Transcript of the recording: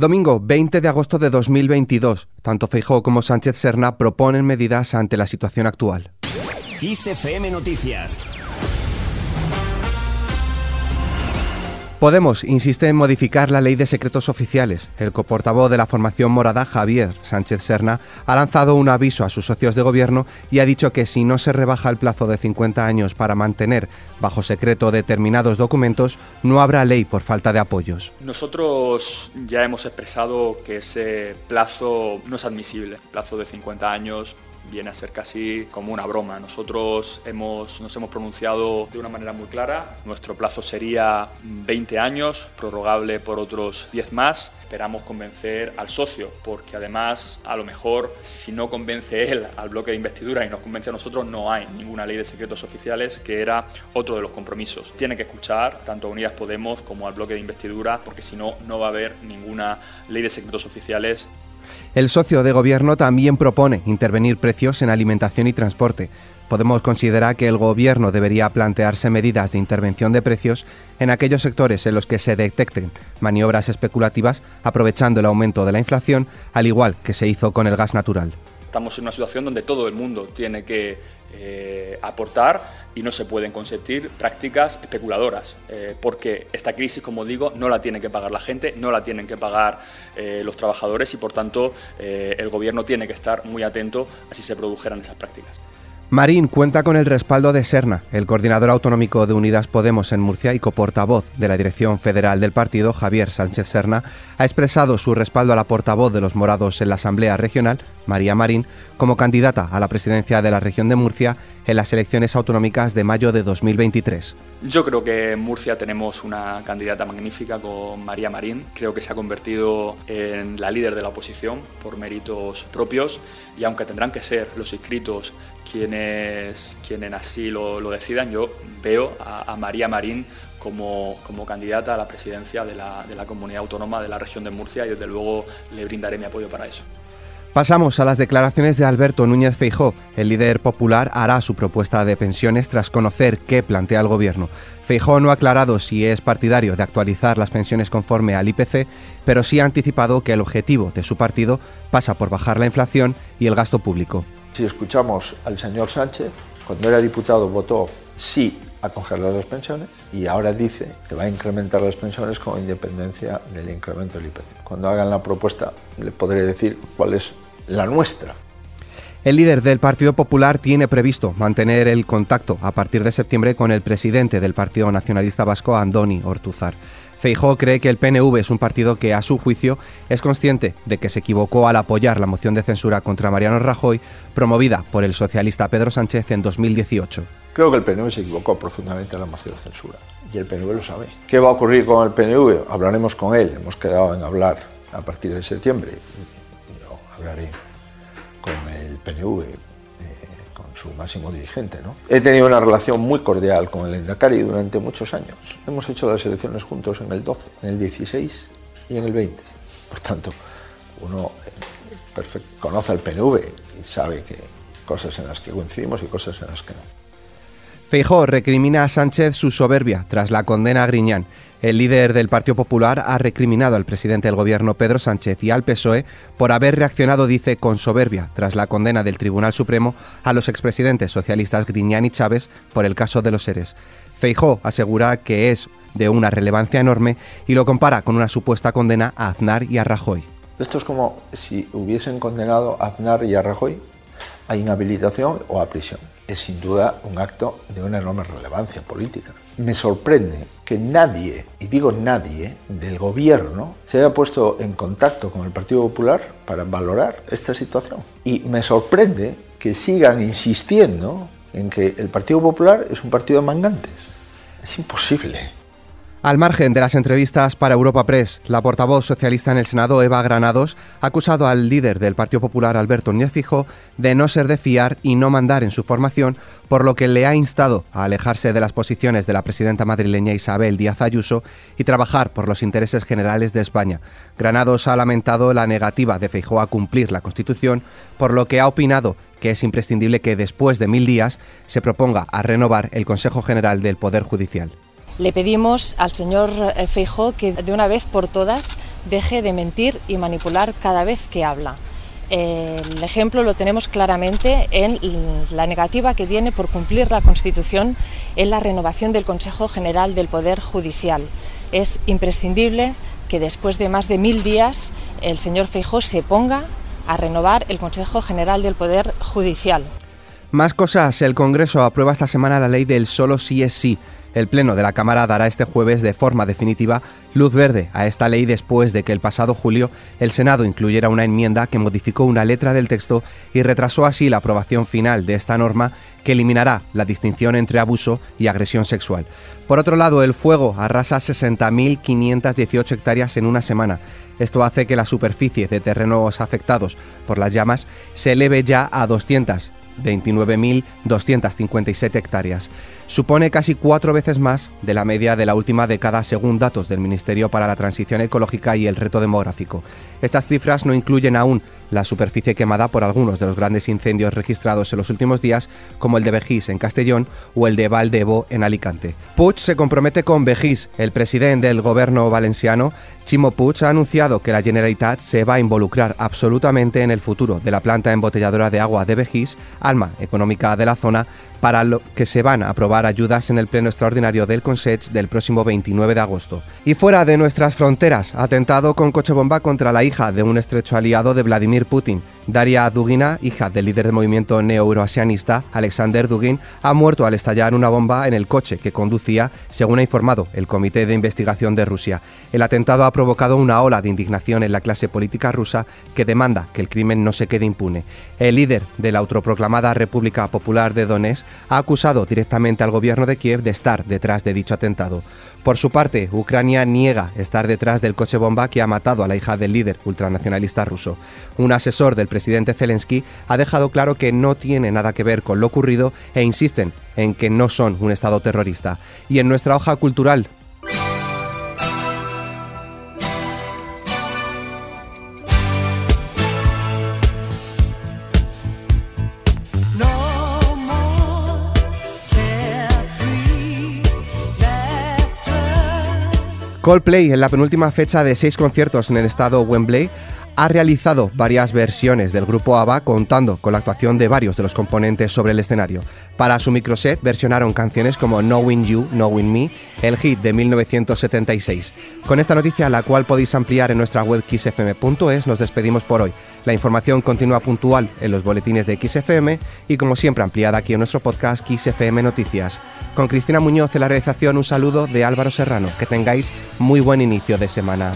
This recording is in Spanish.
Domingo 20 de agosto de 2022. Tanto Feijóo como Sánchez Serna proponen medidas ante la situación actual. Noticias. Podemos insiste en modificar la ley de secretos oficiales. El coportavoz de la formación morada, Javier Sánchez Serna, ha lanzado un aviso a sus socios de gobierno y ha dicho que si no se rebaja el plazo de 50 años para mantener bajo secreto determinados documentos, no habrá ley por falta de apoyos. Nosotros ya hemos expresado que ese plazo no es admisible, plazo de 50 años viene a ser casi como una broma. Nosotros hemos, nos hemos pronunciado de una manera muy clara. Nuestro plazo sería 20 años, prorrogable por otros 10 más. Esperamos convencer al socio, porque además, a lo mejor, si no convence él al bloque de investidura y nos convence a nosotros, no hay ninguna ley de secretos oficiales, que era otro de los compromisos. Tiene que escuchar tanto a Unidas Podemos como al bloque de investidura, porque si no, no va a haber ninguna ley de secretos oficiales el socio de gobierno también propone intervenir precios en alimentación y transporte. Podemos considerar que el gobierno debería plantearse medidas de intervención de precios en aquellos sectores en los que se detecten maniobras especulativas aprovechando el aumento de la inflación, al igual que se hizo con el gas natural. Estamos en una situación donde todo el mundo tiene que eh, aportar y no se pueden consentir prácticas especuladoras, eh, porque esta crisis, como digo, no la tiene que pagar la gente, no la tienen que pagar eh, los trabajadores y, por tanto, el Gobierno tiene que estar muy atento a si se produjeran esas prácticas. Marín cuenta con el respaldo de Serna, el coordinador autonómico de Unidas Podemos en Murcia y coportavoz de la dirección federal del partido, Javier Sánchez Serna, ha expresado su respaldo a la portavoz de los morados en la Asamblea Regional, María Marín, como candidata a la presidencia de la región de Murcia en las elecciones autonómicas de mayo de 2023. Yo creo que en Murcia tenemos una candidata magnífica con María Marín. Creo que se ha convertido en la líder de la oposición por méritos propios y aunque tendrán que ser los inscritos quienes, quienes así lo, decidan, yo veo a, María Marín como, como, candidata a la presidencia de la, de la comunidad autónoma de la región de Murcia y desde luego le brindaré mi apoyo para eso. Pasamos a las declaraciones de Alberto Núñez Feijó. El líder popular hará su propuesta de pensiones tras conocer qué plantea el gobierno. Feijó no ha aclarado si es partidario de actualizar las pensiones conforme al IPC, pero sí ha anticipado que el objetivo de su partido pasa por bajar la inflación y el gasto público. Si escuchamos al señor Sánchez, cuando era diputado votó sí a congelar las pensiones y ahora dice que va a incrementar las pensiones con independencia del incremento del IPC. Cuando hagan la propuesta le podré decir cuál es la nuestra. El líder del Partido Popular tiene previsto mantener el contacto a partir de septiembre con el presidente del Partido Nacionalista Vasco, Andoni Ortuzar. Feijó cree que el PNV es un partido que, a su juicio, es consciente de que se equivocó al apoyar la moción de censura contra Mariano Rajoy, promovida por el socialista Pedro Sánchez en 2018. Creo que el PNV se equivocó profundamente en la moción de censura y el PNV lo sabe. ¿Qué va a ocurrir con el PNV? Hablaremos con él, hemos quedado en hablar a partir de septiembre. Yo hablaré con el PNV, eh, con su máximo dirigente. ¿no? He tenido una relación muy cordial con el Endacari durante muchos años. Hemos hecho las elecciones juntos en el 12, en el 16 y en el 20. Por tanto, uno eh, conoce al PNV y sabe que cosas en las que coincidimos y cosas en las que no. Feijó recrimina a Sánchez su soberbia tras la condena a Griñán. El líder del Partido Popular ha recriminado al presidente del gobierno Pedro Sánchez y al PSOE por haber reaccionado, dice, con soberbia tras la condena del Tribunal Supremo a los expresidentes socialistas Griñán y Chávez por el caso de los seres. Feijó asegura que es de una relevancia enorme y lo compara con una supuesta condena a Aznar y a Rajoy. Esto es como si hubiesen condenado a Aznar y a Rajoy a inhabilitación o a prisión es sin duda un acto de una enorme relevancia política. Me sorprende que nadie, y digo nadie, del gobierno se haya puesto en contacto con el Partido Popular para valorar esta situación. Y me sorprende que sigan insistiendo en que el Partido Popular es un partido de mangantes. Es imposible. Al margen de las entrevistas para Europa Press, la portavoz socialista en el Senado, Eva Granados, ha acusado al líder del Partido Popular, Alberto Núñez Fijo, de no ser de fiar y no mandar en su formación, por lo que le ha instado a alejarse de las posiciones de la presidenta madrileña Isabel Díaz Ayuso y trabajar por los intereses generales de España. Granados ha lamentado la negativa de Feijóo a cumplir la Constitución, por lo que ha opinado que es imprescindible que después de mil días se proponga a renovar el Consejo General del Poder Judicial. Le pedimos al señor eh, Feijó que de una vez por todas deje de mentir y manipular cada vez que habla. El ejemplo lo tenemos claramente en la negativa que tiene por cumplir la Constitución en la renovación del Consejo General del Poder Judicial. Es imprescindible que después de más de mil días el señor Feijó se ponga a renovar el Consejo General del Poder Judicial. Más cosas. El Congreso aprueba esta semana la ley del solo sí es sí el Pleno de la Cámara dará este jueves de forma definitiva luz verde a esta ley después de que el pasado julio el Senado incluyera una enmienda que modificó una letra del texto y retrasó así la aprobación final de esta norma que eliminará la distinción entre abuso y agresión sexual. Por otro lado, el fuego arrasa 60.518 hectáreas en una semana. Esto hace que la superficie de terrenos afectados por las llamas se eleve ya a 200 29.257 hectáreas. Supone casi cuatro veces más de la media de la última década según datos del Ministerio para la Transición Ecológica y el Reto Demográfico. Estas cifras no incluyen aún la superficie quemada por algunos de los grandes incendios registrados en los últimos días, como el de Vejís en Castellón o el de Valdebo en Alicante. Puig se compromete con Vejís. El presidente del gobierno valenciano, Chimo Puig, ha anunciado que la Generalitat se va a involucrar absolutamente en el futuro de la planta embotelladora de agua de Vejís, alma económica de la zona, para lo que se van a aprobar ayudas en el pleno extraordinario del Consech del próximo 29 de agosto. Y fuera de nuestras fronteras, atentado con coche bomba contra la hija de un estrecho aliado de Putin. Daria Dugina, hija del líder del movimiento neo-euroasianista Alexander Dugin, ha muerto al estallar una bomba en el coche que conducía, según ha informado el Comité de Investigación de Rusia. El atentado ha provocado una ola de indignación en la clase política rusa que demanda que el crimen no se quede impune. El líder de la autoproclamada República Popular de Donetsk ha acusado directamente al gobierno de Kiev de estar detrás de dicho atentado. Por su parte, Ucrania niega estar detrás del coche bomba que ha matado a la hija del líder ultranacionalista ruso. Un asesor del presidente Zelensky ha dejado claro que no tiene nada que ver con lo ocurrido e insisten en que no son un Estado terrorista. Y en nuestra hoja cultural, Coldplay, en la penúltima fecha de seis conciertos en el estado Wembley, ha realizado varias versiones del grupo ABBA contando con la actuación de varios de los componentes sobre el escenario. Para su microset versionaron canciones como Knowing You, Knowing Me, el hit de 1976. Con esta noticia, la cual podéis ampliar en nuestra web xfm.es, nos despedimos por hoy. La información continúa puntual en los boletines de XFM y como siempre ampliada aquí en nuestro podcast XFM Noticias. Con Cristina Muñoz en la realización un saludo de Álvaro Serrano. Que tengáis muy buen inicio de semana.